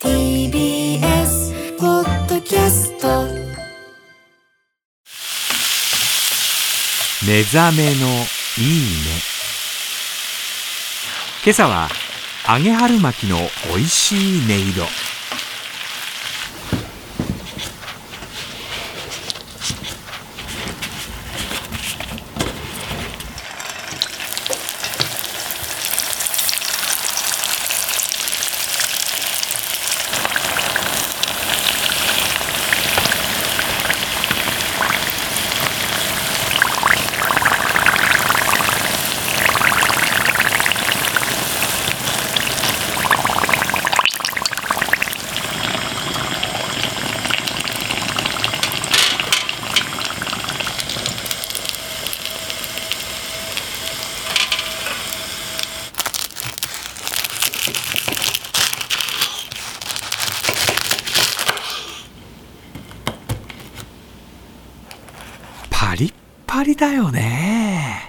TBS ポッドキャスト目覚めのいいね。今朝は揚げ春巻きのおいしい音色。パリッパリだよね。